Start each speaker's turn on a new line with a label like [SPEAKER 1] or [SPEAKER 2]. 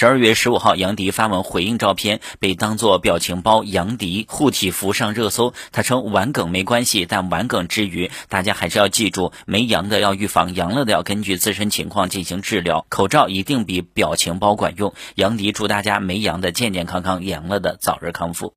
[SPEAKER 1] 十二月十五号杨迪发文回应照片被当做表情包杨迪护体符上热搜他称玩梗没关系但玩梗之余大家还是要记住没阳的要预防阳了的要根据自身情况进行治疗口罩一定比表情包管用。杨迪祝大家没阳的健健康康阳了的早日康复。